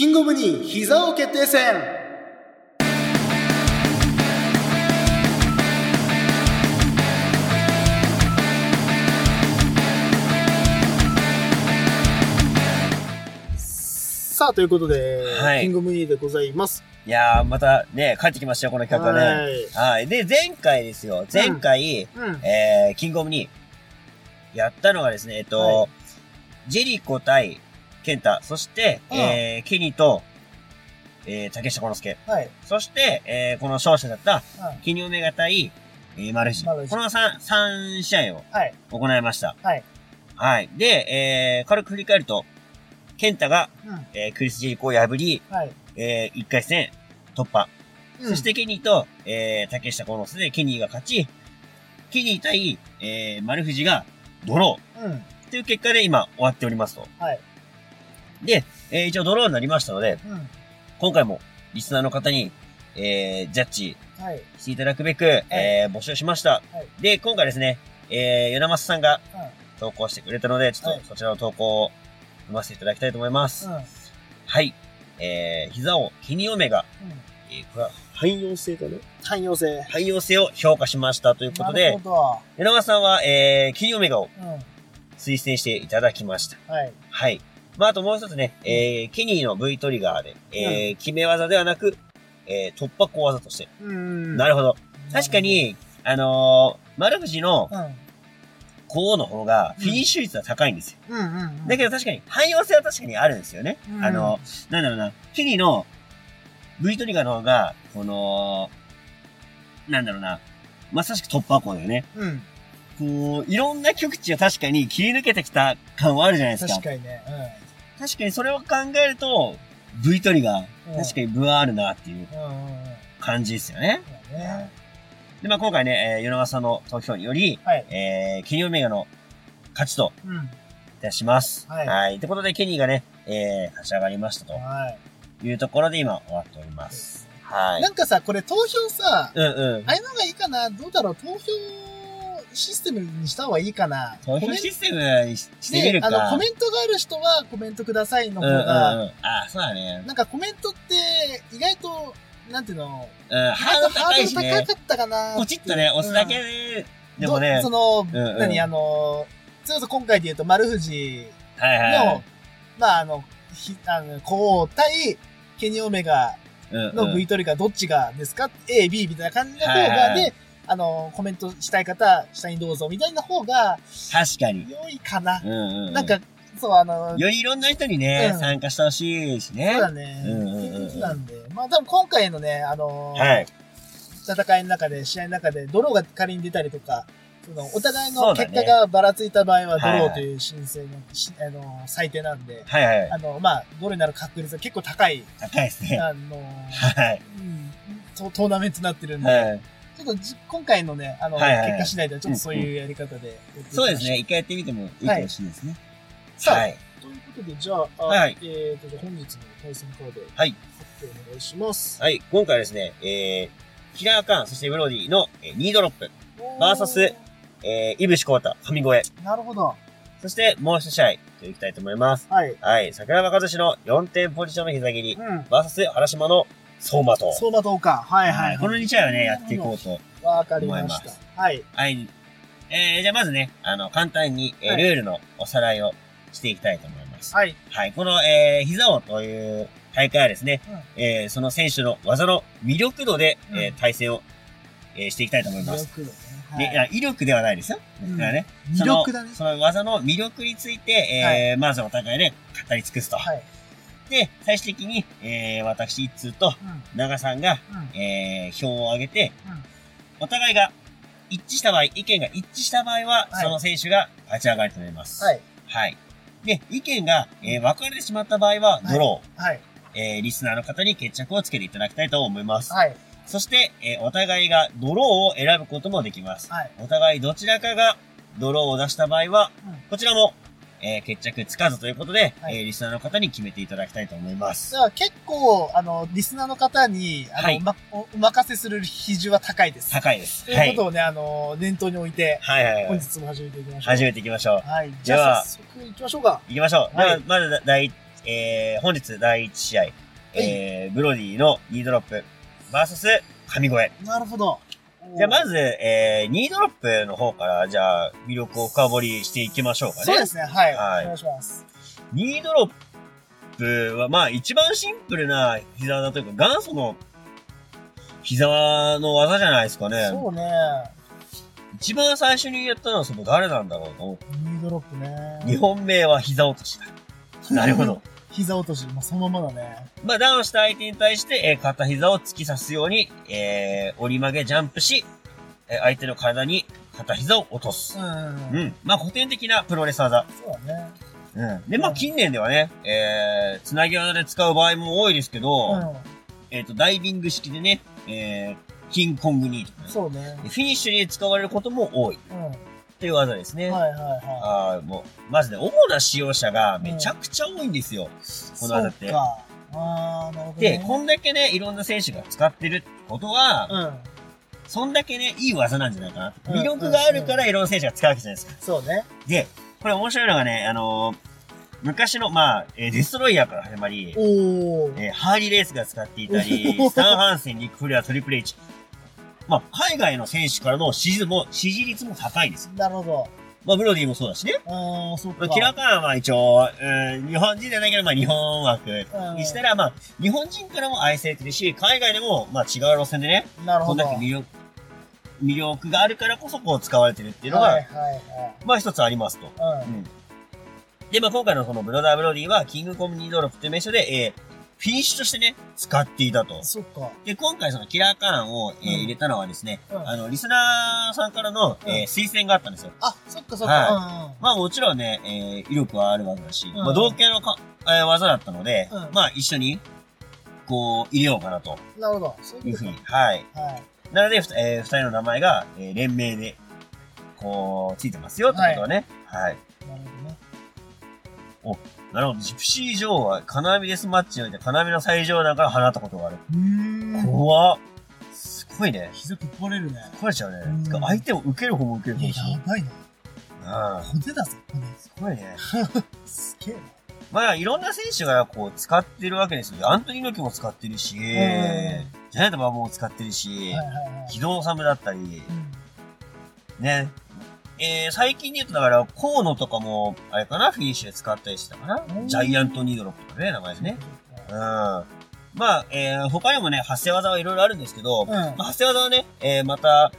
キングオブニー膝を決定戦さあ、ということで、はいキングオブニーでございます。いやー、またね、帰ってきましたよ、この企画がね。はいはい。で、前回ですよ。前回、うん。えー、キングオブに、やったのがですね、えっと、はジェリコ対ケンタ、そして、うんえー、ケニーと、えー、竹下幸之助。はい。そして、えー、この勝者だった、はいキニオメガ対、えー、マルジ。マルジこの3、三試合をはい。行いました。はい。はい。で、えー、軽く振り返ると、ケンタが、うん。えー、クリス・ジェリコを破り、はい。えー、1回戦突破。うんそし、てケニーと、えー、竹下幸之助でケニーが勝ち、ケニー対、えー、丸藤がドロうん。ーという結果で今終わっておりますと。はい。で、えー、一応ドローになりましたので、うん。今回もリスナーの方に、えー、ジャッジはい。していただくべく、えー、募集しました。はいで、今回ですね、えー、与那松さんがうん。投稿してくれたので、ちょっはいとそちらの投稿を読ませていただきたいと思います。うん。はい。えー、膝をケニオメが、えー、これは汎用性かな？汎用性。汎用性を評価しましたということでなる、ほ与那松さんは、えー、ケニオメガを。推薦していただきました。はい。はい。まあ、あともう一つね、えー、ケニーの V トリガーで、えー、決め技ではなく、えー、突破小技として。うん。なるほど。確かに、あのー、丸藤のうん。高の方が、フィニッシュ率は高いんですよ。うんうんうん。だけど確かに、汎用性は確かにあるんですよね。うんあの、なんだろうな、ケニーの V トリガーの方が、この、なんだろうな、まさしく突破口だよね。うん。こう、いろんな極地を確かに切り抜けてきた感はあるじゃないですか。確かにね。確かにそれを考えると、V トリガうん。ー、確かに分はあるなっていううん。うんうんうん。感じですよね。そう。で、まあ今回ね、えー、与那さんの投票により、はい。えー、ケニーオメガの勝ちとうん。いたします。はいはい。ってことで、ケニーがね、えー、勝ち上がりましたとはい。いうところで今終わっております。はい。なんかさ、これ投票さ、うんうん。ああいうのがいいかなどうだろう投票システムにした方がいいかな投票システムにししてみるか。ねあの、コメントがある人はコメントくださいのうんうんうん。方が、あ、そうだね。なんかコメントって意外と、なんていうの、うん、ハードル高いしねハードル。高かったかなポチッとね、押すだけうんで、でもねど、その、うんうん何、あの、それこそ今回で言うと丸藤はいはいはの、まああの、ひあの、こう対、ケニーオメガい。うんのうん V トリガーどっちがですか ?A、B みたいな感じの方はいはいはいがで、あの、コメントしたい方、下にどうぞみたいな方が確かに。良いかな。うんうんうん。なんか、そう、あの、よりいろんな人にね、うん参加してほしいしね。そうだね。うんうんうんなんで。まあ多分今回のね、あのーはい。戦いの中で、試合の中で、ドローが仮に出たりとか、その、お互いの結果がばらついた場合は、ドはいはいローという申請の、しあのー最低なんで、はいはい。あの、まあ、ドローになる確率が結構高い、高いですね。あのー はい。うんト、トーナメントになってるんで、はい。ちょっとじ今回のね、あの、はいはいはい結果次第ではちょっとそういうやり方でやっていきましょう。そうですね。一回やってみてもいいかもしれないですね。さあはい。ということで、じゃあ、あはいえーと、本日の対戦カード、はい。発表お願いします。はい。今回はですね、えー、キラーカーン、そしてブロディの、えー、2ドロップ、バーサスえー、イブシコータ、神越え、なるほど。そしてもう一試合、といきたいと思います。はい。はい。桜庭和志の4点ポジションの膝切り、うん。バーサス原島の相馬と。相馬灯か。はいはい、はい。この2試合はね、やっていこうと。わかりました。はい。はい。えー、じゃあまずね、あの、簡単に、えーはいルールのおさらいをしていきたいと思います。はい。はい。この、えー、膝王という大会はですね、えー、その選手の技の魅力度で、えうんー、対戦を、えーしていきたいと思います。魅力だね。で、いや威力ではないですよ。うんだからね。魅力だね。その技の魅力について、えーまずお互いで語り尽くすと。はい。で、最終的に、えー、私一通とうん。長さんが、うん。えー、票を上げて、うんお互いが一致した場合、意見が一致した場合は、はいその選手が勝ち上がりとなります。はい。はい。で、意見が、えー分かれてしまった場合は、ドロー、はい。えー、リスナーの方に決着をつけていただきたいと思います。はい。そして、えーお互いがドローを選ぶこともできます。はい。お互いどちらかがドローを出した場合は、うんこちらも、えー決着つかずということで、はいえーリスナーの方に決めていただきたいと思いますじ。ゃあ結構、あの、リスナーの方に、あの、はいま、おお任せする比重は高いです。高いです。ということをね、あの、念頭に置いて、はい。はいはいはい。本日も始めていきましょう。始めていきましょう。はい。じゃあ早速行きましょうか。行きましょう。はいまず第えー、本日第1試合、えー、ブロディのニードロップ、バーサス、神声。なるほど。じゃあまず、えー、ニードロップの方から、じゃあ、魅力を深掘りしていきましょうかね。そうですね、はい。はいお願いします。ニードロップは、まあ、一番シンプルな膝技というか、元祖の膝の技じゃないですかね。そうね。一番最初にやったのはその誰なんだろうと思って。ニードロップね。日本名は膝落としだ。なるほど。。膝落とし、まあ、そのままだね。まあ、ダウンした相手に対して、えー片膝を突き刺すように、えー折り曲げジャンプし、えー相手の体に片膝を落とす。うん。うん。まあ、古典的なプロレス技。そうだね。うん。で、まあ、近年ではね、えー、つなぎ技で使う場合も多いですけど、うえっ、と、ダイビング式でね、えー、キングコングニーとかん。ね、そうね。フィニッシュに使われることも多いうん。という技ですね。はいはいはあーもう、まずね、主な使用者がめちゃくちゃ多いんですよ。い。この技って。あー、なるほど、ね。で、こんだけね、いろんな選手が使ってるってことは、うん。そんだけね、いい技なんじゃないかな。うん魅力があるからいろんな選手が使うわけじゃないですか。そうね。で、これ面白いのがね、あのー昔の、まあ、えーデストロイヤーから始まり。えーハーリーレースが使っていたりスタンハンセン、ニックフレア、トリプル H。まあ、海外の選手からの支持も、支持率も高いです。なるほど。まあ、ブロディもそうだしね。あー、そっか。まあ、キラカーンは一応、うん、日本人じゃないけど、まあ、日本枠にしたら、まあ、日本人からも愛されてるし、海外でも、まあ、違う路線でね、なるほど。こんだけ魅力、魅力があるからこそ、こう、使われてるっていうのが、はいはいまあ、一つありますと。はい。うん。で、まあ、今回のそのブロダーブロディは、キングコムニードロップという名称で、えー、フィニッシュとしてね、使っていたとうん。。そっか。で、今回そのキラーカーンを、えーうん入れたのはですね、うんあの、リスナーさんからの、うんえー推薦があったんですよ。あ、そっかそっか。はまあもちろんね、えー威力はあるわけだし、んまあ同系のか、えー技だったので、うんまあ一緒に、こう、入れようかなとうん。なるほど。そういうふうに。はい。と。はい。なので、えー二人の名前が、えー連名で、こう、ついてますよってことはね。はい。なるほどね。なるほど。ジプシー女王は、金網デスマッチにおいて、金網の最上段から放ったことがある。怖っ。すごいね。膝ぶっ壊れるね。壊れちゃうね相手も受ける方も受ける方もやばいな。うん。骨だぜ、骨。すごいね。すげえな。まあ、いろんな選手がこう、使ってるわけですよ。アントニー猪木も使ってるし、ジャイアント馬も使ってるしはい、はいはい。機動サムだったり、うん。ね。えー、最近で言うと、だから、河野とかも、あれかな、フィニッシュで使ったりしてたかなう。んジャイアントニードロップとかね、名前でね。うん。まあ、えー、他にもね、発生技はいろいろあるんですけど、うん。まあ、発生技はね、えー、また、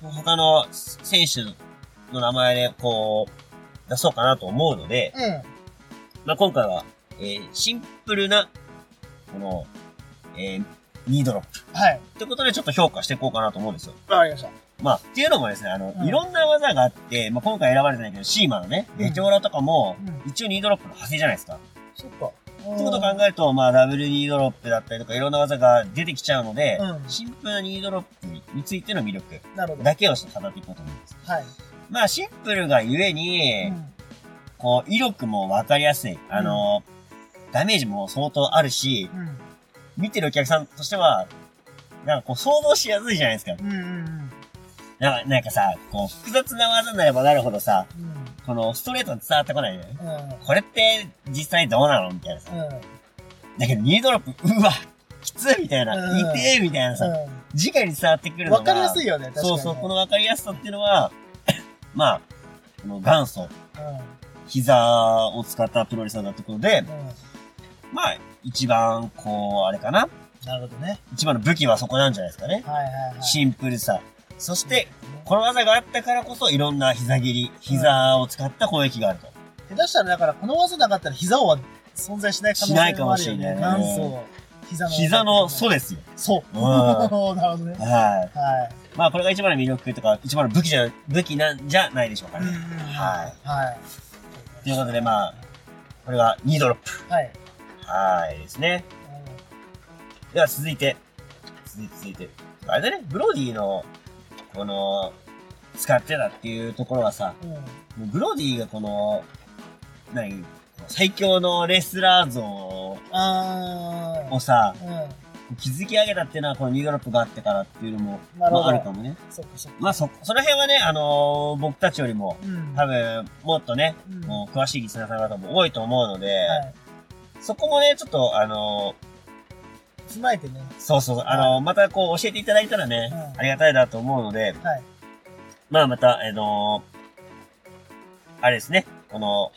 他の選手の名前で、こう、出そうかなと思うので、うん。まあ、今回は、えー、シンプルな、この、えー、ニードロップ。はい。ってことでちょっと評価していこうかなと思うんですよ。わかりました。まあ、っていうのもですね、あの、うんいろんな技があって、まあ、今回選ばれてないけど、シーマのね、うんメテオラとかも、うん。一応ニードロップの派生じゃないですか。そっか。ってことを考えると、まあ、ダブルニードロップだったりとか、いろんな技が出てきちゃうので、うんシンプルなニードロップについての魅力。だけをちょっと語っていこうと思います。はい。まあ、シンプルがゆえに、うんこう、威力もわかりやすい。あの、ダメージも相当あるし、うん。見てるお客さんとしては、なんかこう想像しやすいじゃないですか。うんうんうん。なんかなんかさ、こう複雑な技になればなるほどさ、うん。このストレートに伝わってこないよね。うん。これって実際どうなのみたいなさ。うん。だけどニードロップ、うわきついみたいな、うん痛えみたいなさ、う直に伝わってくるん。のが。わかりやすいよね、確かに。そうそう、このわかりやすさっていうのは、まあ、この元祖、うん。膝を使ったプロレスラーだってことで、うん。まあ、一番、こう、あれかななるほどね。一番の武器はそこなんじゃないですかね。はいはいはい。シンプルさ。そして、この技があったからこそ、いろんな膝切り、膝を使った攻撃があると。下手したらだからこの技なかったら膝王は存在しない可能性もあるよね。しないかもしれない元祖。膝の。膝の素ですよ。そう。うん なるほどね。はい。はい。まあ、これが一番の魅力とか、一番の武器じゃ、武器なんじゃないでしょうかね。はい。はい。ということで、まあ、これが2ドロップ。はい。はいですね。では続いて、続いて、続いて。あれだね、ブロディの、この、使ってたっていうところはさ、うん。うん。もうブロディがこの、何？最強のレスラー像。をさ、う築き上げたっていうのはこのニードロップがあってからっていうのも、まああるかもね。ん。そそ。まあそ、その辺はね、あのー僕たちよりも、うん。多分、もっとね、うんもう詳しいリスナーさん方も多いと思うので、はい。そこもね、ちょっと、あの踏まえてね。ーそうそうあのーまたこう教えていただいたらね、うんありがたいなと思うので、はい。まあまた、あのーあれですね、この、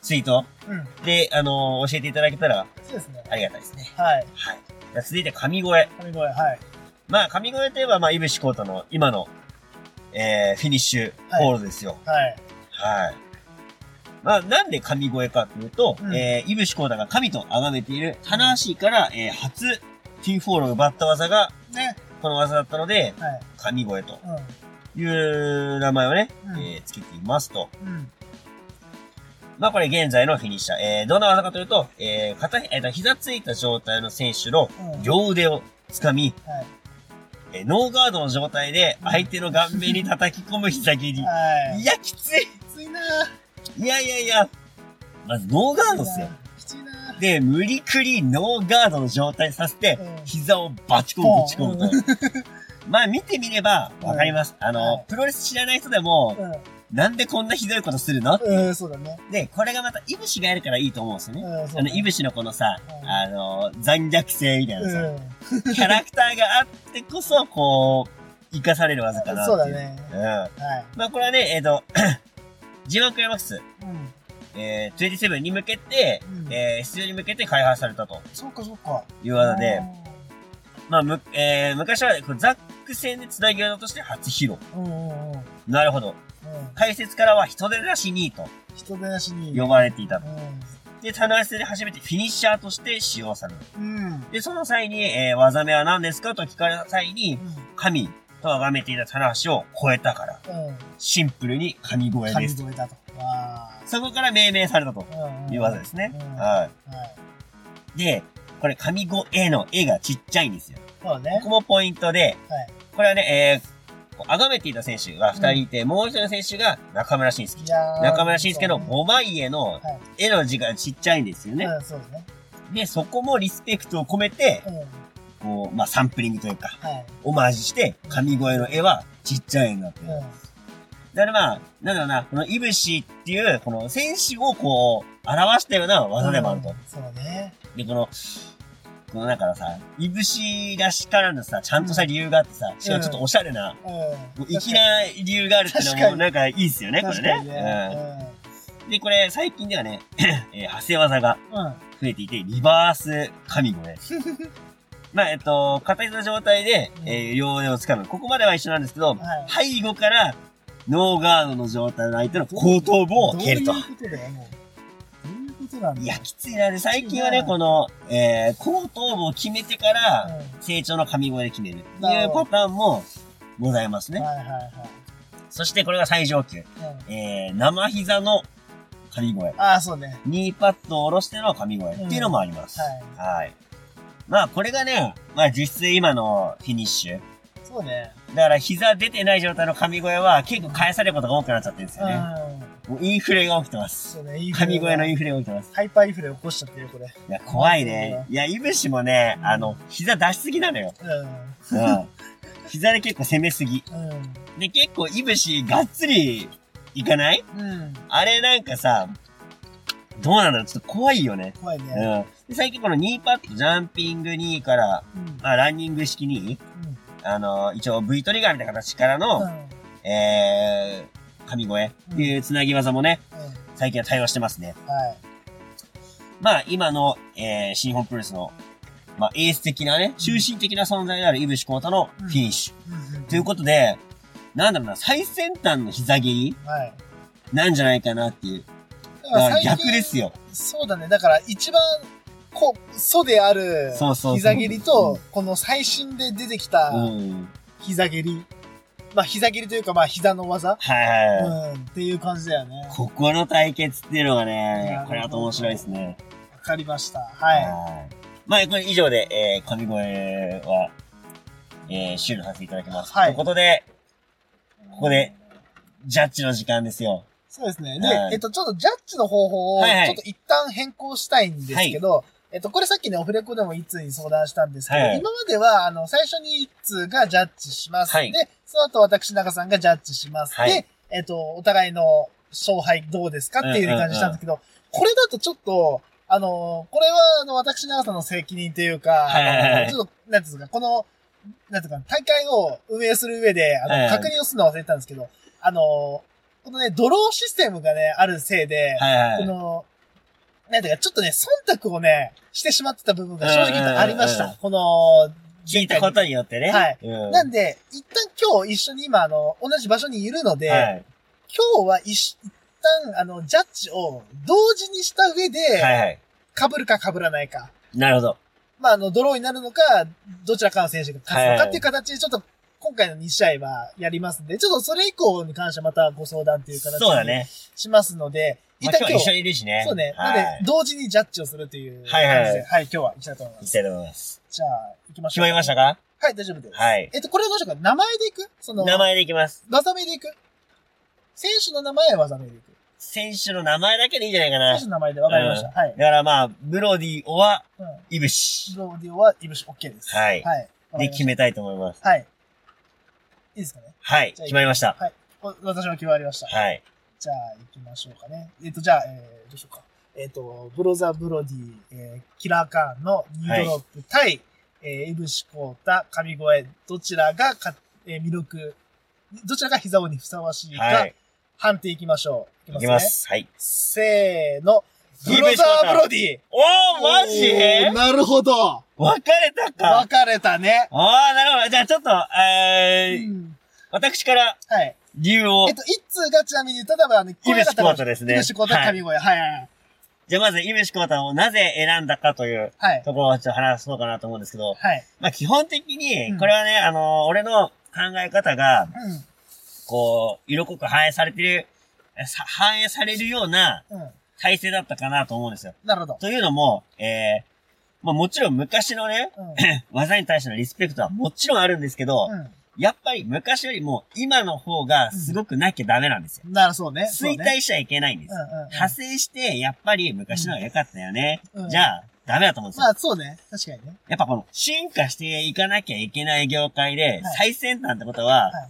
ツイートうん。で、あのー教えていただけたらそうですね。ありがたいですね。はい。はい。じゃあ続いて神声。神声、はい。まあ、神声といえば、まあ、イブシコータの今の、えー、フィニッシュホールですよ。はい。はい。まあ、なんで神声かというと、うんえー、イブシコータが神と崇めている、棚橋から、えー、初、ティーフォールを奪った技が、ね。この技だったので、はい。神声とういう名前をね、うんえー、つけていますと。ん。うん。まあ、これ現在のフィニッシャー。えー、どんな技かというと、えー、片、えーと、膝ついた状態の選手のうん両腕を掴み、はい。えーノーガードの状態で相手の顔面に叩き込む膝蹴り。はい。いや、きつい。きついなぁ。いやいやいや。まず、ノーガードっすよ。で、無理くりノーガードの状態させてうん、膝をバチコンぶち込むと。まあ見てみればわかります。あはのい、プロレス知らない人でも、なんでこんなひどいことするの？うん。うん、そうだね。で、これがまた、イブシがやるからいいと思うんですよね。あの、イブシのこのさ、うんあの、残虐性みたいなさ、うん。キャラクターがあってこそ、こう、生かされる技かなっていう。そうだね。うん。はい。まあこれはね、えっ、と、G1 クライマックス、うん。えー、27に向けて、うんえー、出場に向けて開発されたとそうか、そうか。いう技で、まあ、む、えー、昔は、ザック戦で繋ぎ技として初披露。うん。うんうんうん。なるほど。うん。解説からは人手出しにと人手なしに。呼ばれていたうと。で、棚橋戦で初めてフィニッシャーとして使用される。ん。うん。で、その際に、えー、技名は何ですかと聞かれた際に、神と崇めていた棚橋を超えたから、うん。うん。シンプルに神声です。神声だと。わそこから命名されたと。いう技ですね。で、これ神声の絵がちっちゃいんですよ。そうねこ。こもポイントで、はい。これはね、えー、崇めていた選手が二人いて、もう一人の選手が中村慎介。中村慎介のそうね5枚絵のはい。絵の字がちっちゃいんですよね。ですね。で、そこもリスペクトを込めて、うん。こう、まあ、サンプリングというか、はい。オマージュして、神声の絵はちっちゃい絵になってる。うん。だからまあ、なんだろうな、このイブシっていう、この選手をこう、表したような技でもあると。うんそうね。で、この、このだからさ、イブシらしからぬさ、ちゃんとした理由があってさ、しかもちょっとおしゃれな、うん。もう粋な理由があるっていうのもなんかいいっすよね、これね。ね。うん。で、これ最近ではね、えー派生技が。増えていて、リバース神声。まあ、えっと、片手の状態で、えー、両腕を掴む。ここまでは一緒なんですけど、はい背後から、ノーガードの状態の相手の後頭部を蹴るとどう。いうことだよ、もう。いうことなんだいや、きついな。で、最近はね、この、えー、後頭部を決めてから、う成長の神声で決める。っていうパターンもございますね。んはいはいはい。そしてこれが最上級。うんえー、生膝の神声。ああ、そうね。ニーパッドを下ろしての神声っていうのもあります。うんはい。まあ、これがね、まあ実質今のフィニッシュ。そうね。だから膝出てない状態の神声は結構返されることが多くなっちゃってるんですよね。うん。もうインフレが起きてます。そうね。インフレ神声のインフレが起きてます。ハイパーインフレ起こしちゃってるよ、これ。いや、怖いね。いや、イブシもね、あの、膝出しすぎなのよ。ううん。膝で結構攻めすぎ。ん。うん。で、結構イブシがっつりいかない？うん。あれなんかさ、どうなんだろうちょっと怖いよね。怖いうね。ん。で最近このニーパッド、ジャンピング2から、うん。まあ、ランニング式に、うん。あの、一応 V トリガーみたいな形からの、うん。えー、神声っていうつなぎ技もね、最近は対応してますね。はい。まあ、今の、えー、新日本プロレスの、まあ、エース的なね、中心的な存在であるイブシコータのフィニッシュ。ということで、なんだろうな、最先端の膝蹴りはい。なんじゃないかなっていう。だだから逆ですよ。そうだね。だから一番、こう、素であるそうそうそう膝蹴りと、この最新で出てきたうん。膝蹴り。まあ膝蹴りというかまあ膝の技。はいはいはい。うん。っていう感じだよね。ここの対決っていうのがねこれあと面白いですね。わかりました。はい。い。まあ、これ以上で、えー、神声は、えー、終了させていただきます。はいということで、ここで、ジャッジの時間ですよ。そうですね。で、はい。えっと、ちょっとジャッジの方法を、ちょっと一旦変更したいんですけど、えっと、これさっきね、オフレコでも一通に相談したんですけど、はい。今までは、あの、最初に一通がジャッジします。はい。で、その後私、中さんがジャッジします。はい。で、えっと、お互いの勝敗どうですかっていう感じしたんですけど、これだとちょっと、あの、これは、あの、私長さんの責任というか、ちょっと、なんていうんですか、この、なんていうか、大会を運営する上で、あの、確認をするの忘れてたんですけど、あの、このね、ドローシステムがね、あるせいで、はいはい。この、なんていうか、ちょっとね、忖度をね、してしまってた部分が正直ありました。この、聞いたことによってね。はいうん。なんで、一旦今日一緒に今、あの、同じ場所にいるので、はい。今日は一一旦、あの、ジャッジを同時にした上で、はいはい。被るか被らないか。なるほど。まあ、あの、ドローになるのか、どちらかの選手が勝つのかっていう形で、ちょっと、今回の2試合はやりますんで、ちょっとそれ以降に関してはまたご相談という形にそうだね。しますので、ま今日、一緒にいるしね。そうね。はい。なので、同時にジャッジをするというはいはい感じで、はい、今日は行きたいと思います。行きたいと思います。じゃあ、行きまし決ょう。まりましたか？はい、大丈夫です。はい。えっと、これはどうしようか。名前で行く？その、名前でいきます。技名で行く？選手の名前は技名で行く？選手の名前だけでいいんじゃないかな。選手の名前で分かりました。はい。だからまあ、ブロディ、オア、うん。イブシ。ローディオは、イブシ OK です。はいはい。で決めたいと思います。はい。いいですかね？はい。決まりました。はい。お私も決まりました。はい。じゃあ、行きましょうかね。えっ、と、じゃあ、えー、どうしようか。えっ、と、ブロザー・ブロディ、えー、キラーカーンのニードロップ対、えー、イブシコータ、神越え、どちらがか、えー、魅力、どちらが膝王にふさわしいか、はい。判定いきましょう。いいきねます。はい。せーの。ブロザー・ブロディおー、マジなるほど分かれたか分かれたね。あー、なるほど。じゃあちょっと、えー、うん私からはい。理由をえっ、と、一通がちなみに、例えば、あの、イブシコータですねイブシコータ、神越え。はいはいはい。じゃあまず、イブシコータをなぜ選んだかというはい。ところをちょっと話そうかなと思うんですけど、はい。まあ基本的にうん、これはね、あの、俺の考え方が、うん。こう、色濃く反映されてる、さ反映されるようなうん。体制だったかなと思うんですよ。なるほど。というのも、えー、まあもちろん昔のね、うん。技に対してのリスペクトはもちろんあるんですけど、やっぱり昔よりも今の方がすごくなきゃダメなんですよ。うん。なるそうね。衰ね退しちゃいけないんです。うんうんうん。派生して、やっぱり昔の方が良かったよね。うんじゃあ、ダメだと思うんですよ。まあ、そうね。確かにね。やっぱこの、進化していかなきゃいけない業界で、はい最先端ってことは、は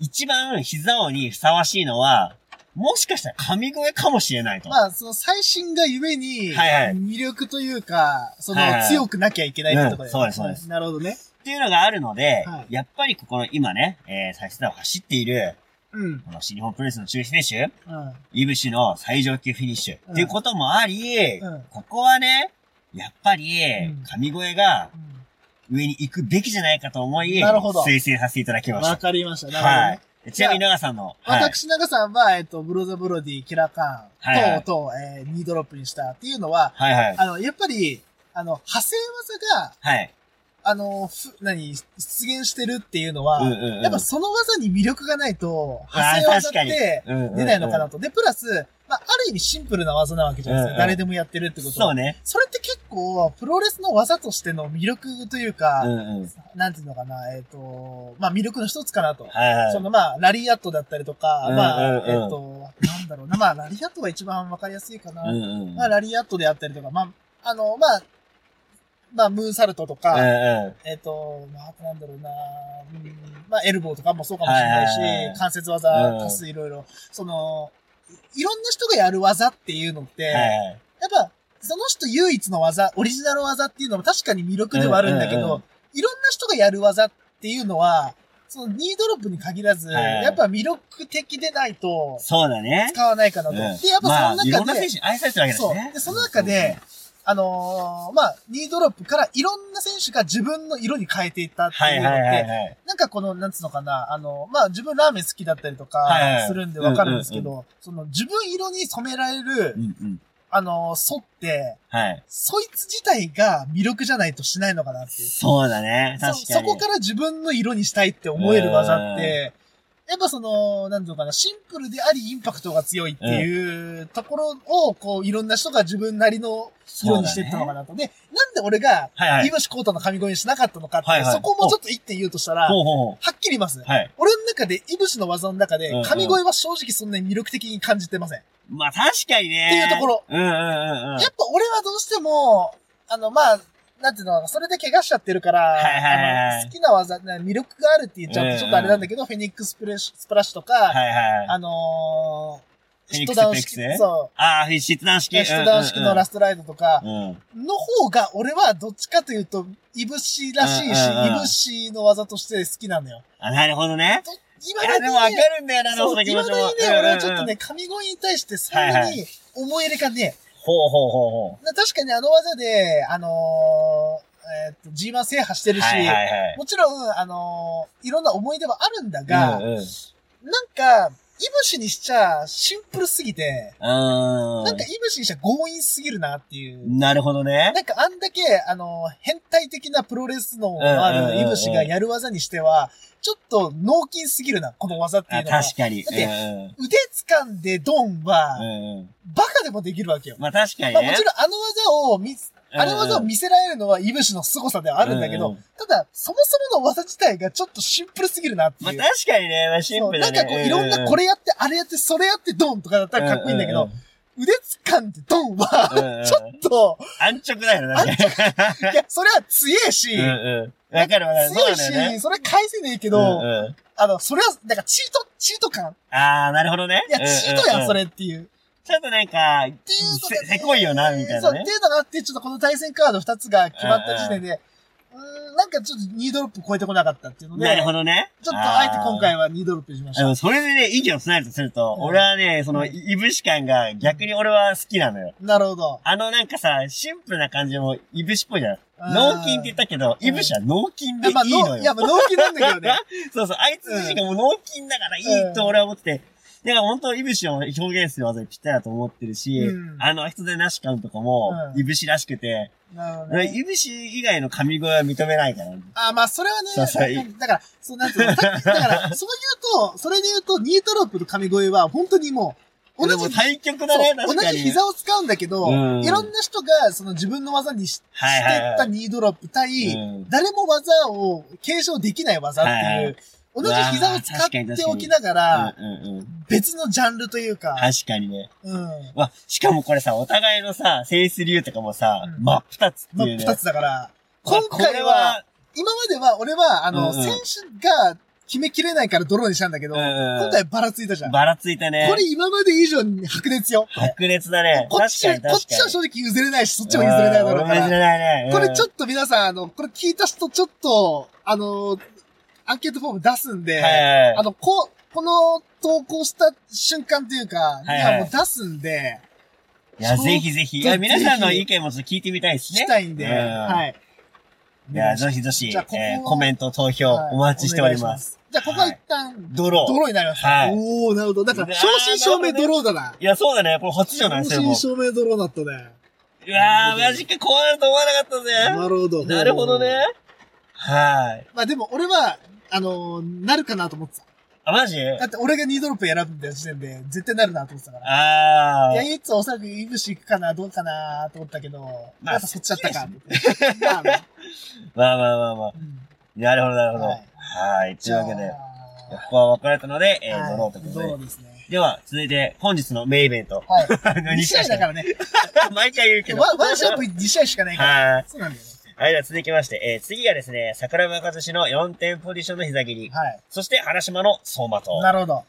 い。一番膝王にふさわしいのは、もしかしたら神声かもしれないと。まあ、その最新がゆえに、はいはい魅力というか、そのはいはい強くなきゃいけないってところうんそうですそうですなるほどね。っていうのがあるので、はいやっぱりここの今ね、えー、最先端を走っている、うん。この新日本プロレスの中心選手、うん。イブシの最上級フィニッシュ、うんっていうこともあり、うんここはね、やっぱりうん、神声がう上に行くべきじゃないかと思い、なるほど推薦させていただきました。かりました。なるほどはねい。。ちなみに長さんの、はい、私、長さんは、えっと、ブロザ・ブロディ、キラーカーン、はいはいと、と、えー、ニードロップにしたっていうのは、はいはい。あの、やっぱり、あの、派生技が、はい。あの、ふ、何、出現してるっていうのは、うんうんうんやっぱその技に魅力がないと、あ派生技って出ないのかなと。で、プラス、まあ、ある意味シンプルな技なわけじゃないですか。うんうん誰でもやってるってことは。そうね。それって結構、プロレスの技としての魅力というか、うんうん。なんていうのかな、えっ、と、まあ魅力の一つかなと。はいはい。そのまあ、ラリアットだったりとか、うんまあ、うんうんえっ、と、なんだろうな、まあ、ラリアットが一番わかりやすいかな。うんうん。まあ、ラリアットであったりとか、まあ、あの、まあ、まあ、ムーンサルトとか、うんうん。えっ、と、まあ、あとなんだろうな、うん、まあ、エルボーとかもそうかもしれないし、はいはいはい関節技うん足すいろいろ、その、いいろんな人がやる技っていうのって。やっぱ、その人唯一の技、オリジナル技っていうのも確かに魅力ではあるんだけど、うんうんうんいろんな人がやる技っていうのは、そのニードロップに限らず、はいやっぱ魅力的でないとそうだね。使わないかなと。うんで、やっぱまあ、いろその中で、んな選手に愛されてるわけですそう。ね。で、その中で、あのーまあ、ニードロップからいろんな選手が自分の色に変えていったってはいいうはいのって、はいはい。なんかこの、なんつうのかな、あの、まあ、自分ラーメン好きだったりとはいはいかするんでわかるんですけうんど、その自分色に染められるう、んうん。あの、沿って、はい。そいつ自体が魅力じゃないとしないのかなっていう。そうだね。そ確かに。そこから自分の色にしたいって思える技って、やっぱその、なんていうのかな、シンプルでありインパクトが強いっていうところを、こう、いろんな人が自分なりの色にしていったのかなと。で、なんで俺が、はいはいイブシコータの神声にしなかったのかって、はいはいそこもちょっと一点言うとしたら、はほうほうほっきり言います。う。はい。俺の中で、イブシの技の中で神声は正直そんなに魅力的に感じてません。まあ確かにね。っていうところ。うんうんうんうん。やっぱ俺はどうしても、あの、まあ、なんていうの、それで怪我しちゃってるから、はいはいはい好きな技、ね魅力があるって言っちゃううんうんとちょっとあれなんだけど、フェニックスプレッシュ、スプラッシュとか、はいはい。あのーヒットダウン式そああ、ヒットダウン式。う。ヒットダウン式のラスストライドとか、うん。の方が、俺はどっちかというと、いぶしらしいし、うんうんうんいぶしの技として好きなのよ。あ、なるほどね。今いや、でもわかるんだよな、その気今だにね、持ちも。俺はちょっとうんうんね、神声に対してそんはいはなに思い入れがね、ほうほうほうほな確かにあの技で、あのー、えーっと、G1 制覇してう。るし、はいはいはい。もちろん、あのーいろんな思い出はあるんだが、うんうん。なんか、いぶしにしちゃシンプルすぎて、うなんかいぶしにしちゃ強引すぎるなっていう。ん。なるほどね。なんかあんだけ、あのー変態的なプロレスのあるいぶしがやる技にしては、ちょっと脳筋すぎるな、この技っていあ、うのは。確かに。だってうん腕掴んでドンは。バカでもできるわけよ。まあ確かにね。まあもちろんあの技を見つ、あの技をうん見せられるのは、いぶしの凄さではあるんだけどうんうん、ただ、そもそもの技自体がちょっとシンプルすぎるなってまあいう。確かにね、まあシンそうプルだね。なんかこう、いろんなこれれやって、あれやって、それやって、ドンとかだったらかっこいいんだけど、腕掴んでドンうんは、うんちょっと、安直だよね。いや、それは強えし、うんうん。わかるわかる。そう強いなんだよね。し、それ返せねえけうど、んうんあの、それは、なんかチート、チート感あー、なるほどね。いや、チートやん、それ。れっていう。ちょっとなんか、っていうのがねせ、せこいよな、みたいそう、なねって。いうのがあって、ちょっとこの対戦カード2つが決まった時点で、うーん、なんかちょっと2ドロップ超えてこなかったっていうので、なるほどね。ちょっとあえて今回は。は2ドロップにしました。それでね、意見を伝えるとすると、うん俺はね、その、うんいぶし感が逆に俺は好きなのよ。なるほど。あのなんかさ、シンプルな感じも、いぶしっぽいじゃん。うん脳筋って言ったけど、うんいぶしは脳筋でいいまあ、のよ。のいや、まあ、納期なんだけどね。そうそう、あいつ自身がもう脳筋だからいいと俺は思ってて、だから本当、いぶしを表現する技にぴったりだと思ってるし、うん。あの、人でなし感とかもう、ん。いぶしらしくて、なるほどね。いぶし以外の神声は認めないから。あ、まあ、それはね、だから、そうなんていうの、だから、そう言うと、それで言うと、ニートロップと神声は、本当にもう、で同じ、も対極だね、同。じ膝を使うんだけど、うん。いろんな人が、その自分の技にししてはいはいはい。ったニードロップ対、うん。誰も技を継承できない技っていう、はいはい同じ膝を使っておきながら。別のジャンルというか、確かにね。うん。わ、しかもこれさ、お互いのさ、セイス流とかもさ、うん真っ二つってまあ、いうね。二つだから、まあ今回は、、今までは俺は、あの、うんうん選手が決めきれないからドローにしたんだけど、今回バラついたじゃん。ばらついたね。これ今まで以上に白熱よ。白熱だね。こっち。こっちは正直譲れないし、そっちも譲れないだろうかうん譲れら。ないね。これちょっっと皆さん、あの、これ聞いた人ちょっと、あの、アンケートフォーム出すんで、はいあの、こ、この投稿した瞬間っていうか、にはいはいはもう出すんで、いや、ぜひぜひ。いや、皆さんの意見もちょっと聞いてみたいですね。聞きたいんで、うんはい。いや、どしどし、じゃあこえーコメント、投票、はいお待ちしております。じゃあ、ここは一旦、ドロー。ドローになりました。はいおー、なるほど。だから、正真正銘ドローだな。いや、そうだね。これ初じゃない？正も真。正銘ドローだったね。うわー、マジか、こうなると思わなかったぜ。なるほど。なるほどね。。はい。まあでも俺は、あのーなるかなと思ってた。あ、マジ？だって俺が2ドロップ選ぶんだよ時点で、絶対なるなと思ってたから。あー。いや、唯一おそらくイブシ行くかな、どうかなと思ったけど、まあやっぱそっちだったか。ま あまあまあまあまあまあ。うんなるほど、なるほど。はいはい。というわけで、ここは分かれたので、えあー、ドローということでドロー。ですね。では、続いて、本日のメインイベント。はい。何2試合だからね。毎回言うけど。ワンワンシャープ2試合しかないから。はい。そうなんだよね。はい、では続きまして、えー、次がですね、桜庭和志の4点ポジションの膝切り。はい。そして、原島の相馬と。なるほど。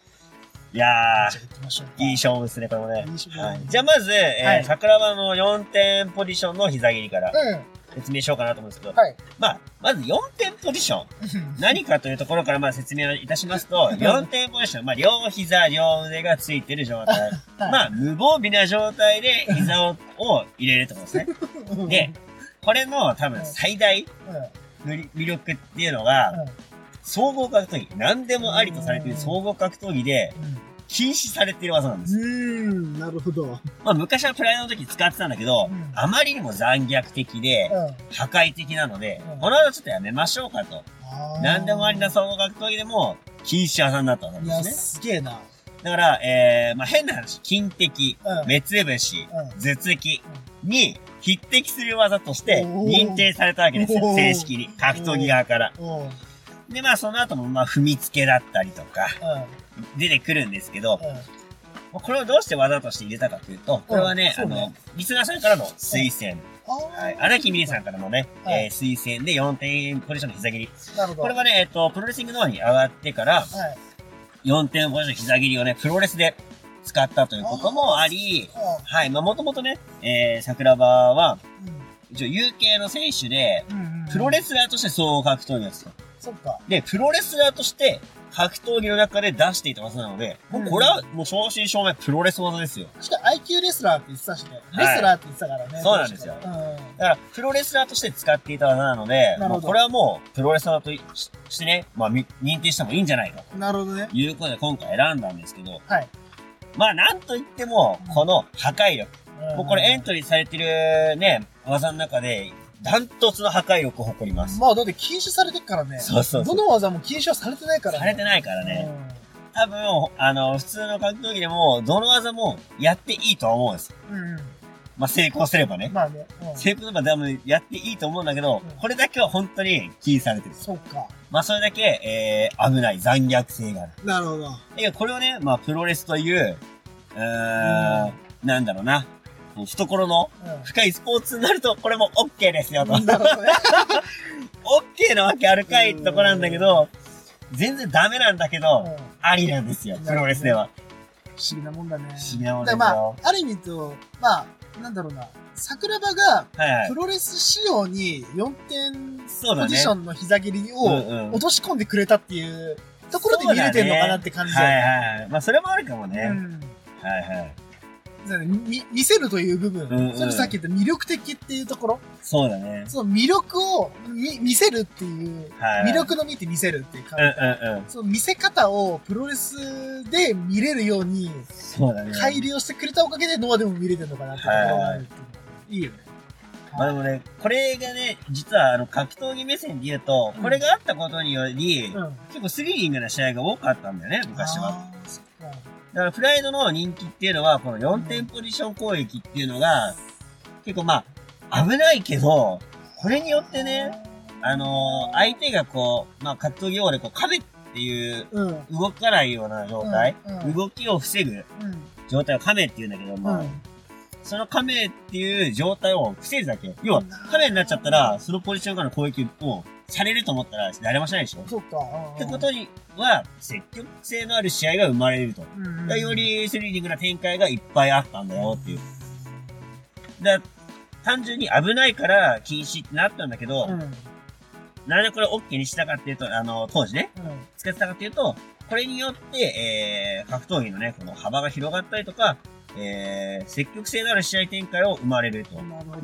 いや。ー、いい勝負ですね、これもねいいはい、じゃあまず、えーはい桜庭の4点ポジションの膝切りからうん。説明しようかなと思うんですけど、はい。まあ、まず4点ポジション。何かというところからまあ説明をいたしますと、4点ポジション、まあ、両膝、両腕がついてる状態。はいまあ、無防備な状態で膝をを入れるってことですね。う んで、これの多分最大うん。の魅力っていうのが、総合格闘技、何でもありとされている総合格闘技で禁止されている技なんです。うん。なるほど。まあ昔はプライドの時使ってたんだけど、うんあまりにも残虐的で、うん。破壊的なので、うんこの間ちょっとやめましょうかと。何でもありな総合格闘技でも禁止技になったわけですね。すげえな。だから、えー、まあ変な話、金敵、うん目つぶし、うん頭突きに匹敵する技として認定されたわけですよ。正式に。格闘技側から。で、まあその後もまあ踏みつけだったりとか出てくるんですけど、うん。これをどうして技として入れたかというと、これはね、あの、リスナーさんからの推薦。あはい。荒木美里さんからのね、はいえー推薦で4点ポジションの膝切り。あ、なるほど。これはね、えっと、プロレスリングノアに上がってから、はい。4点ポジションの膝切りをね、プロレスで使ったということもあり、あはい。まあ、もともとね、えー、桜庭は、うん一応、有形の選手で、プロレスラーとして総合格闘技なんですよ。そっか。で、プロレスラーとして、格闘技の中で出していた技なので、もうこれはもう正真正銘プロレス技ですよ。確か IQ レスラーって言ってたしね。レスラーって言ってたからね。そうなんですようん。だから、プロレスラーとして使っていた技なので、これはもう、プロレスラーとししてね、まあ、み認定してもいいんじゃないかなるほどね。ということで今回選んだんですけど、はい。まあ、なんといっても、この破壊力。もうこれエントトリーされてるね、技の中で、ダントツの破壊力を誇ります。まあ、だって禁止されてっからね。そうそうどの技も禁止はされてないからね。されてないからね。ね。多分、あの、普通の格闘技でも、どの技もやっていいとは思うんです。うん。うんまあ、成功すればね。まあね。うん成功すれば多分やっていいと思うんだけどうん、これだけは本当に禁止されてる。そっか。まあ、それだけ、えー、危ない、残虐性がある。なるほど。いや、これをね、まあ、プロレスという、うーん、なんだろうな。懐のうん深いスポーツになると、これも OK ですよと。なるほどね。OK なわけあるかいってとこなんだけど、全然ダメなんだけど、うんありなんですよ、プロレスでは。不思議なもんだね。不思議なもんだからですよ。まあ、ある意味と、まあ、なんだろうな。桜庭がプ。ロレス仕様に4点。ポジションの膝切りうんをうん落とし込んでくれたっていうところで見れてんのかなって感じはいだよね。はいはい。まあ、それもあるかもね。うんはいはい。見せるという部分、うんうんそれさっき言った魅力的っていうところ、そうだね。その魅力を見見せるっていう、はいはい魅力の見て見せるっていう感うんじ。うんうん。その見せ方をプロレスで見れるようにそうだね。改良してくれたおかげでノアでも見れてるのかなってところがあるっていいいよね。まあでもね、これがね、実はあの、格闘技目線で言うと、うんこれがあったことにより、うん。結構スリリングな試合が多かったんだよね、昔は。だから、プライドの人気っていうのは、この4点ポジション攻撃っていうのが、結構まあ、危ないけど、これによってね、あのー相手がこう、まあ、格闘技用語でこう、壁っていう、うん。動かないような状態、うんうん動きを防ぐうん。状態を亀って言うんだけど、まあ、うんその亀っていう状態を防ぐだけ。要は、亀になっちゃったら、そのポジションからの攻撃をされると思ったら、誰もしないでしょ？そっか。ってことには、積極性のある試合が生まれると。うんよりスリリングな展開がいっぱいあったんだよっていう。だ単純に危ないから禁止ってなったんだけど、うん。うん。なんでこれ OK にしたかっていうと、あの、当時ね、使ってたかっていうと、これによって、えー、格闘技のね、この幅が広がったりとか、えー、積極性のある試合展開を生まれると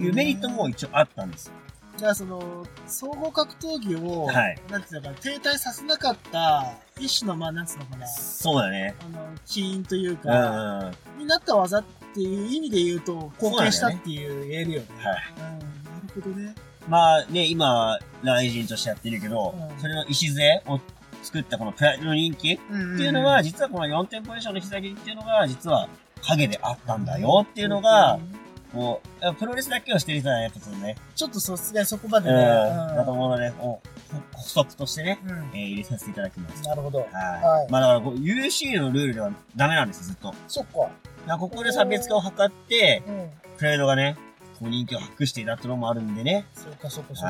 いうメリットも一応あったんです。じゃあその、総合格闘技を、はいなんていうのかな、停滞させなかった、一種の、まあ、なんつうのかな、そうだね。あの、起因といううん。か、はになった技っていう意味で言うと、貢献したっていう言えるよね。い。うん、なるほどね。まあね、今、雷神としてやってるけど、うんそれの礎を作ったこのプライドの人気っていうのは、、実はこの4点ポジションの膝切りっていうのが、実は影であったんだよっていうのが、こう、プロレスだけをしてる人はやっぱそのね、ちょっとさすがにそこまでうん、ね。だと思うので、補足としてね、うん。うんえー入れさせていただきます。なるほど。はい。はいまあだからこう、UC のルールではダメなんです、ずっと。そっか。らここで差別化を図って、うん。プライドがね、こう人気を博していたってのもあるんでね。そうか、そうか、そうか。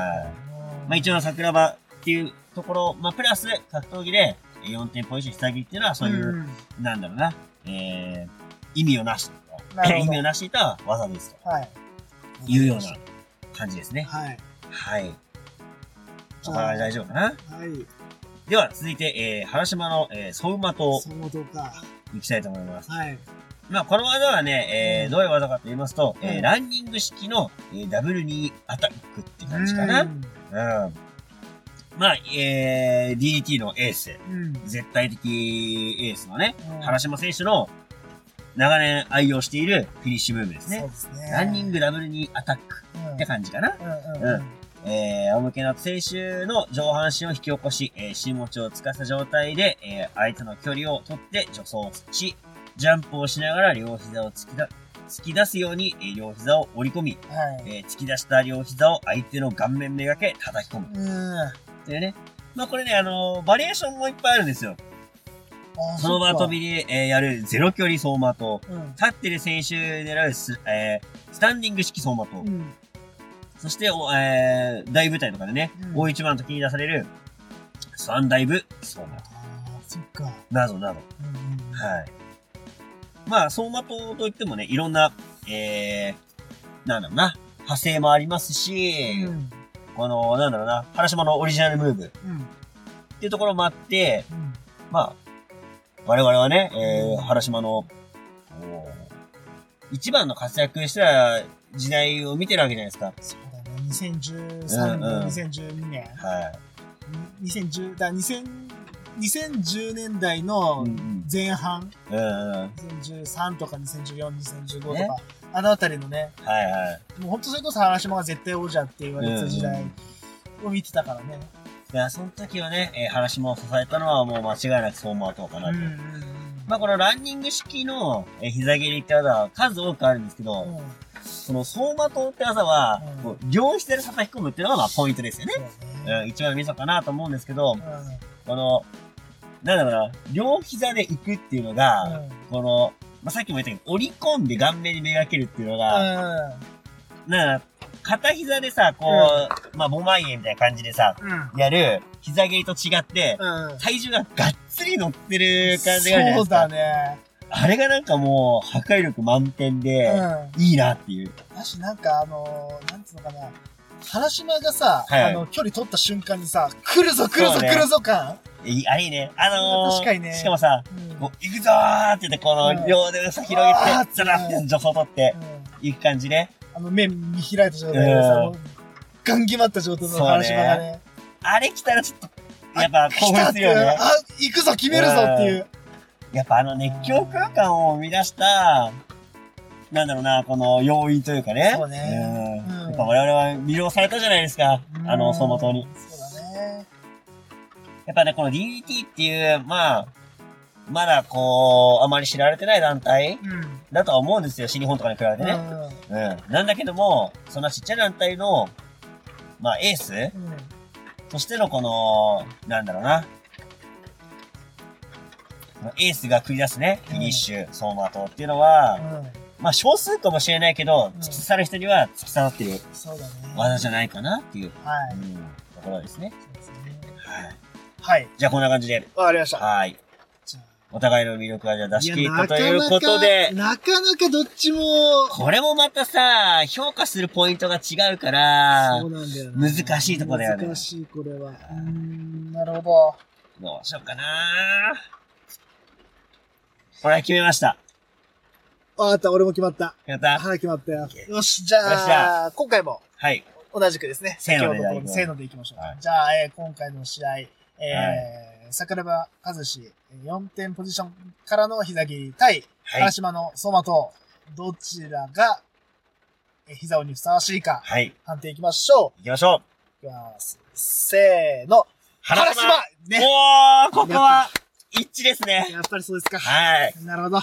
まあ一応桜庭っていうところ、まあプラス格闘技で4点ポジション下着っていうのはそういう、んなんだろうな、えー、意味をなし、意味をなしていた技ですとはい。いうような感じですね。はい。はい。あ大丈夫かなはい。では続いて、えー、原島の、えー、ソウマとそうどうか。いきたいと思います。はい。まあこの技はね、えー、どういう技かと言いますと、えうんー、ランニング式の、えー、ダブルニーアタックって感じかな。うん。まあ、えー、DDT のエース。うん。うん。絶対的エースのね、うん原島選手の長年愛用しているフィニッシュムーブですね。そうですね。ランニングダブルにアタックうんって感じかな。うんうんうん。えー、仰向けの選手の上半身を引き起こし、えー、心持ちをつかせた状態で、えー、相手の距離を取って助走し、ジャンプをしながら両膝を突きだ突き出すように、えー両膝を折り込み、はい。えー突き出した両膝を相手の顔面めがけ叩き込む。うん。というね。まあこれね、あのーバリエーションもいっぱいあるんですよ。あその場飛びで、えーやるゼロ距離走馬と、うん。立ってる選手狙うス,、えースタンディング式走馬と、うん。そして、おえー大舞台とかでね、うん大一番の時に出される、スワンダイブ走馬ああ、そっか。などなど。うんはい。まあ、走馬灯といってもね、いろんな、えー、なんだろうな、派生もありますし、うん。この、なんだろうな、原島のオリジナルムーブっうん。ていうところもあって、うん。まあ、我々はね、えー、原島の、一番の活躍した時代を見てるわけじゃないですか。そうだね。2013うん年、うん2012年。はい。2010、だ、2000、2010年代のうんうん前半、うんうん。はい2013とか2014、2015とか、ねあのあたりのね、はい。もう本当それこそ原島が絶対王者って言われてた時代を見てたからね。いや、その時はね、えー、原島を支えたのはもう間違いなく走馬灯かなと。まあ、このランニング式の、えー膝蹴りって技は数多くあるんですけど、うん。うん。その走馬灯って技は、うん両膝で叩き込むっていうのがまあポイントですよね。そうん、一番ミソかなと思うんですけど、うん。この、なんだろうな、両膝で行くっていうのが、うんこの、まあ、さっきも言ったけど、折り込んで顔面にめがけるっていうのが、なんか片膝でさ、こう、まあ、ボマイエみたいな感じでさ、うん。やる膝蹴りと違って、うん。体重ががっつり乗ってる感じがあるじゃないですか。そうだね。あれがなんかもう、破壊力満点で、うん。いいなっていう。だし、なんかあのー、なんつうのかな。原島がさ、はいあの、距離取った瞬間にさ、来るぞ来るそうねぞ来るぞ感いいあ、いいね。あのー、確かにねしかもさ、うんこう、行くぞーって言って、こうんの、両手をさ、広げて、ザラって助走取って、うん行く感じね。あの、目見開いた状態でさ、ガン決まった状態の原島がね。あれ来たらちょっと、やっぱ興奮するよね。あ、行くぞ決めるぞっていう。やっぱあの熱狂空間を生み出した、なんだろうな、この要因というかね。そうねうんうんやっぱ我々は魅了されたじゃないですか。あの、走馬灯に。そうだね。やっぱね、この DDT っていう、まあ、まだこう、あまり知られてない団体うん。だとは思うんですよ、新日本とかに比べてね。うん。なんだけども、そんなちっちゃい団体の、まあ、エース。としてのこの、なんだろうな。エースが繰り出すね、うんフィニッシュ、走馬灯っていうのは、うん。まあ少数かもしれないけど、うん突き刺さる人には突き刺さっているそうだね。技じゃないかなっていう、はい。うん、ところですね。そうですね。はい。はい。じゃあこんな感じで、わかりました。はい。お互いの魅力はじゃあ出し切ったということで、なかなかどっちも、これもまたさ、評価するポイントが違うからそう、なんだよな難しいとこだよね難しい、これは。うーん、なるほど。どうしようかなこれは決めました。わかった、俺も決まった。やった？はい、決まったよよし、じゃあ、今回もはい。同じくですね。せーのでせーのでいきましょう。はいじゃあ、えー今回の試合、えーは桜庭和志、4点ポジションからの膝切り対、はい原。島の相馬と、どちらが、えー膝にふさわしいか、はい。判定いきましょ行きましょう。う。いきます。せーの。原島ね。おー、ここは、一致ですね。やっぱりそうですか。はい。なるほど。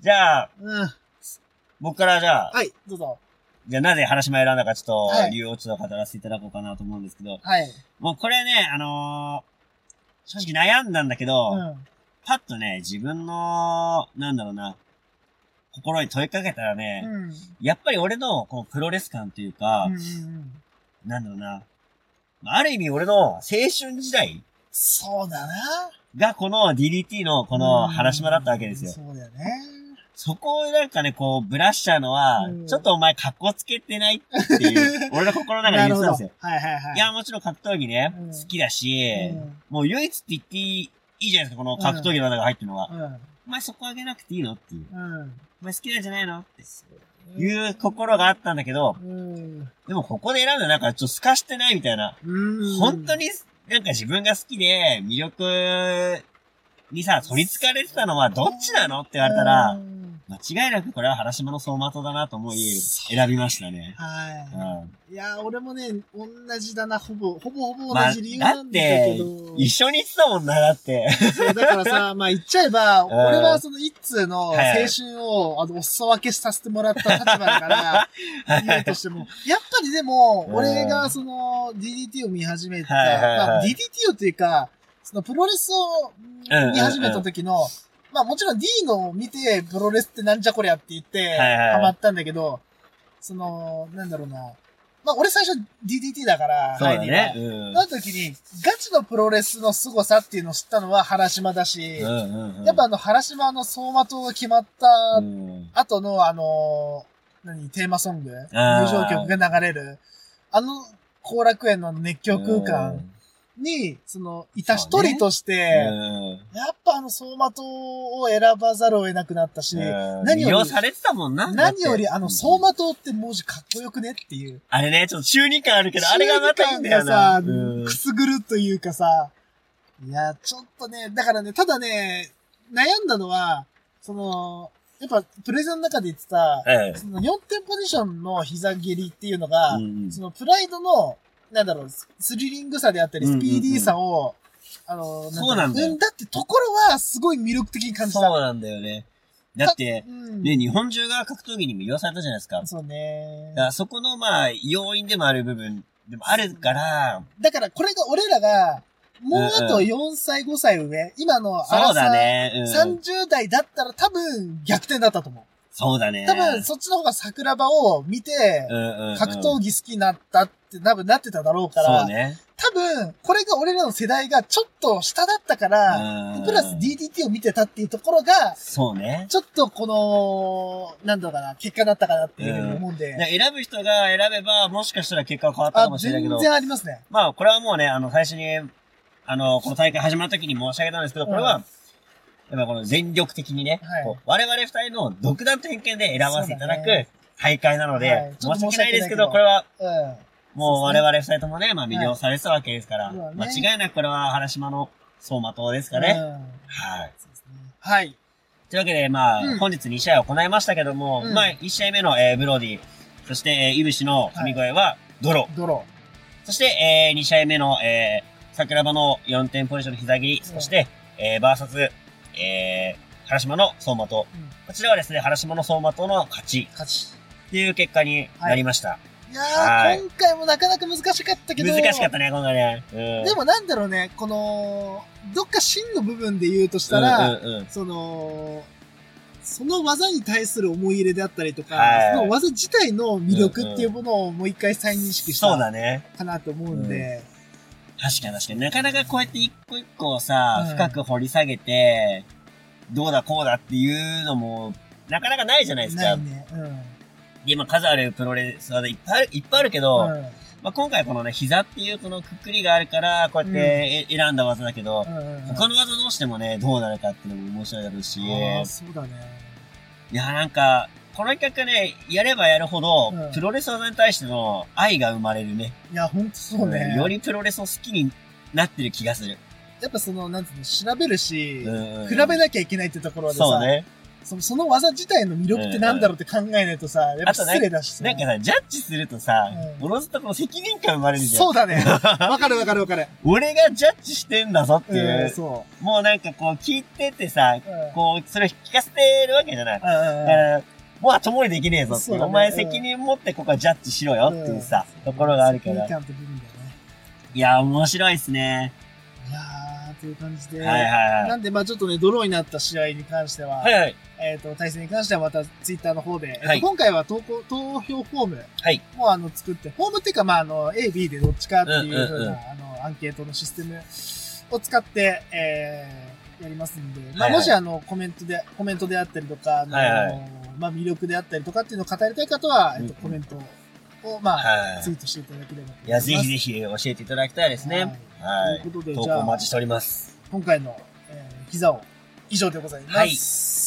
じゃあ、うん。僕からじゃあ、はい、どうぞ。じゃあなぜ原島選んだかちょっとはい、理由をちょっと語らせていただこうかなと思うんですけど、はい。もうこれね、あのー正直悩んだんだけど、うん。パッとね、自分の、なんだろうな、心に問いかけたらね、うん。やっぱり俺のこのプロレス感というか、うんうんうん。なんだろうな、ある意味俺の青春時代そうだな。がこの DDT のこの原島だったわけですよ。そうだよね。そこをなんかね、こう、ブラッシャーのは、うんちょっとお前格好つけてないっていう、俺の心の中で言ってたんですよ。はいはいはい。いや、もちろん格闘技ね、うん好きだし、うんもう唯一って言っていいいいじゃないですか、この格闘技の中が入ってるのは。うん。お前そこあげなくていいのっていう。うん。お前好きなんじゃないのっていう心があったんだけど、うん。でもここで選んだなんかちょっと透かしてないみたいな。うん。本当になんか自分が好きで魅力にさ、取り憑かれてたのはどっちなのって言われたらう、ん間違いなくこれは原島の走馬灯だなと思い選びましたね。うはん。い。いや、俺もね、同じだな、ほぼ、ほぼほぼまあ、同じ理由なんだけてど。、一緒に行ってたもんな、だって。そうだからさ、まあ言っちゃえば、ん。俺はその一通の青春を、あの、お裾分けさせてもらった立場だから、言うとしても、やっぱりでも、うん。俺がその DDT を見始めた、DDT をというか、そのプロレスをうん。見始めた時の、まあもちろん D のを見て、プロレスってなんじゃこりゃって言って、ハマったんだけど、その、なんだろうな、まあ俺最初 DDT だから、そうだね。うん。な時に、ガチのプロレスの凄さっていうのを知ったのは原島だし。やっぱあの原島の走馬灯が決まったうん、後のあの、何、テーマソング、入場曲が流れる、あの後楽園の熱狂空間に、その、いた一人としうて、ん。やっぱあの走馬灯を選ばざるを得なくなったし、うん何よりされてたもんな。何よりあのだって走馬灯って文字かっこよくねっていう。あれね、ちょっと中二感あるけど、あれがまたいいんだよな。中二感がうんさ、くすぐるというかさ、いや、ちょっとね、だからね、ただね、悩んだのは、その、やっぱプレゼンの中で言ってた、ええその4点ポジションの膝蹴りっていうのが、うんそのプライドの、なんだろう、ススリリングさであったり、スピーディーさを、あの、そうなんだんだってところはすごい魅力的に感じた。そうなんだよね。だって、うん。ね、日本中が格闘技に魅了されたじゃないですか。だそうねか。らそこの、まあ、要因でもある部分でもあるから、だからこれが俺らが、もうあとうん4歳5歳上、今のそうだね。うん。30代だったら多分逆転だったと思う。そうだね。多分そっちの方が桜庭を見てう、んうんうん、格闘技好きになったって多分なってただろうから、そうね。多分これが俺らの世代がちょっと下だったから、うんプラス DDT を見てたっていうところが、そうね。ちょっとこの、なんだろうかな、結果だったかなっていうふうに思うんで。で選ぶ人が選べば、もしかしたら結果は変わったかあも、しれないけど、全然ありますね。まあ、これはもうね、あの、最初に、あの、この大会始まった時に申し上げたんですけど、これは、うんやっぱこの全力的にね、はい。我々二人の独断と偏見で選ばせていただく大会なので、はい。申し訳ないですけど、これはうん。もう我々二人ともね、まあ魅了されてたわけですから、はい間違いなくこれは原島の走馬灯ですかね。うん。はい。はい。というわけで、まあ、うん。本日2試合行いましたけども、うん。まあ、1試合目の、えーブロディ、そして、えー、イブシの神声はドロー。ドロそして、えー、2試合目の、えー、桜庭の4点ポジションの膝切り、うん。そして、えー、バーサス、えー、原島の走馬灯。うんこちらはですね、原島の走馬灯の勝ち勝ち。っていう結果になりました。いやはいー、今回もなかなか難しかったけど。難しかったね、今回ね。うん。でもなんだろうね、この、どっか真の部分で言うとしたら、うんうんうん、その、その技に対する思い入れであったりとか、はいその技自体の魅力っていうものをもう一回再認識したそうだね。かなと思うんで、確かに確かになかなかこうやって一個一個をさ、うん深く掘り下げて、どうだこうだっていうのも、なかなかないじゃないですか。ないね。うん。今数あるプロレス技いっぱいある、いっぱいあるけど、うんまあ、今回このね、膝っていうこのくくりがあるから、こうやってえ選んだ技だけど、うんうん他の技どうしてもね、どうなるかっていうのも面白いだろうし、ああ、そうだね。いや、なんか、この企画ね、やればやるほど、うんプロレス技に対しての愛が生まれるね。いや、ほんとそうね。よりプロレスを好きになってる気がする。やっぱその、なんつうの、調べるし、うん比べなきゃいけないってところでさ、そうね。そのその技自体の魅力ってなんだろうって考えないとさ、やっぱ失礼だしさ。なんかさ、ジャッジするとさう、んおのずとこの責任感生まれるじゃん。そうだね。わかるわかるわかる。俺がジャッジしてんだぞっていうう。ん、そもうなんかこう聞いててさ、う。うんこう、それを聞かせてるわけじゃない。だかうんうんら、もう後戻りできねえぞってねお前責任持ってここはジャッジしろよっていうさ、ところがあるから。いや、面白いっすね。いやー、という感じで。はいはいはなんで、まあちょっとね、ドローになった試合に関しては、い。はいはい。えっ、と、対戦に関してはまたツイッターの方で、えっとはい今回は投稿、投票フォームはい。もあの作って、フォームっていうか、まああの、A、B でどっちかっていうふうな、うんうんうんあの、アンケートのシステムを使って、えー、やりますんで、まあはいはいもしあの、コメントで、コメントであったりとか、あのはいはいまあ魅力であったりとかっていうのを語りたい方は、えっと、うんコメントを、まあ、はいツイートしていただければと思います。いや、ぜひぜひ教えていただきたいですね。はいはい。ということで、投じゃあ稿お待ちしております。今回の、えー、膝を以上でございます。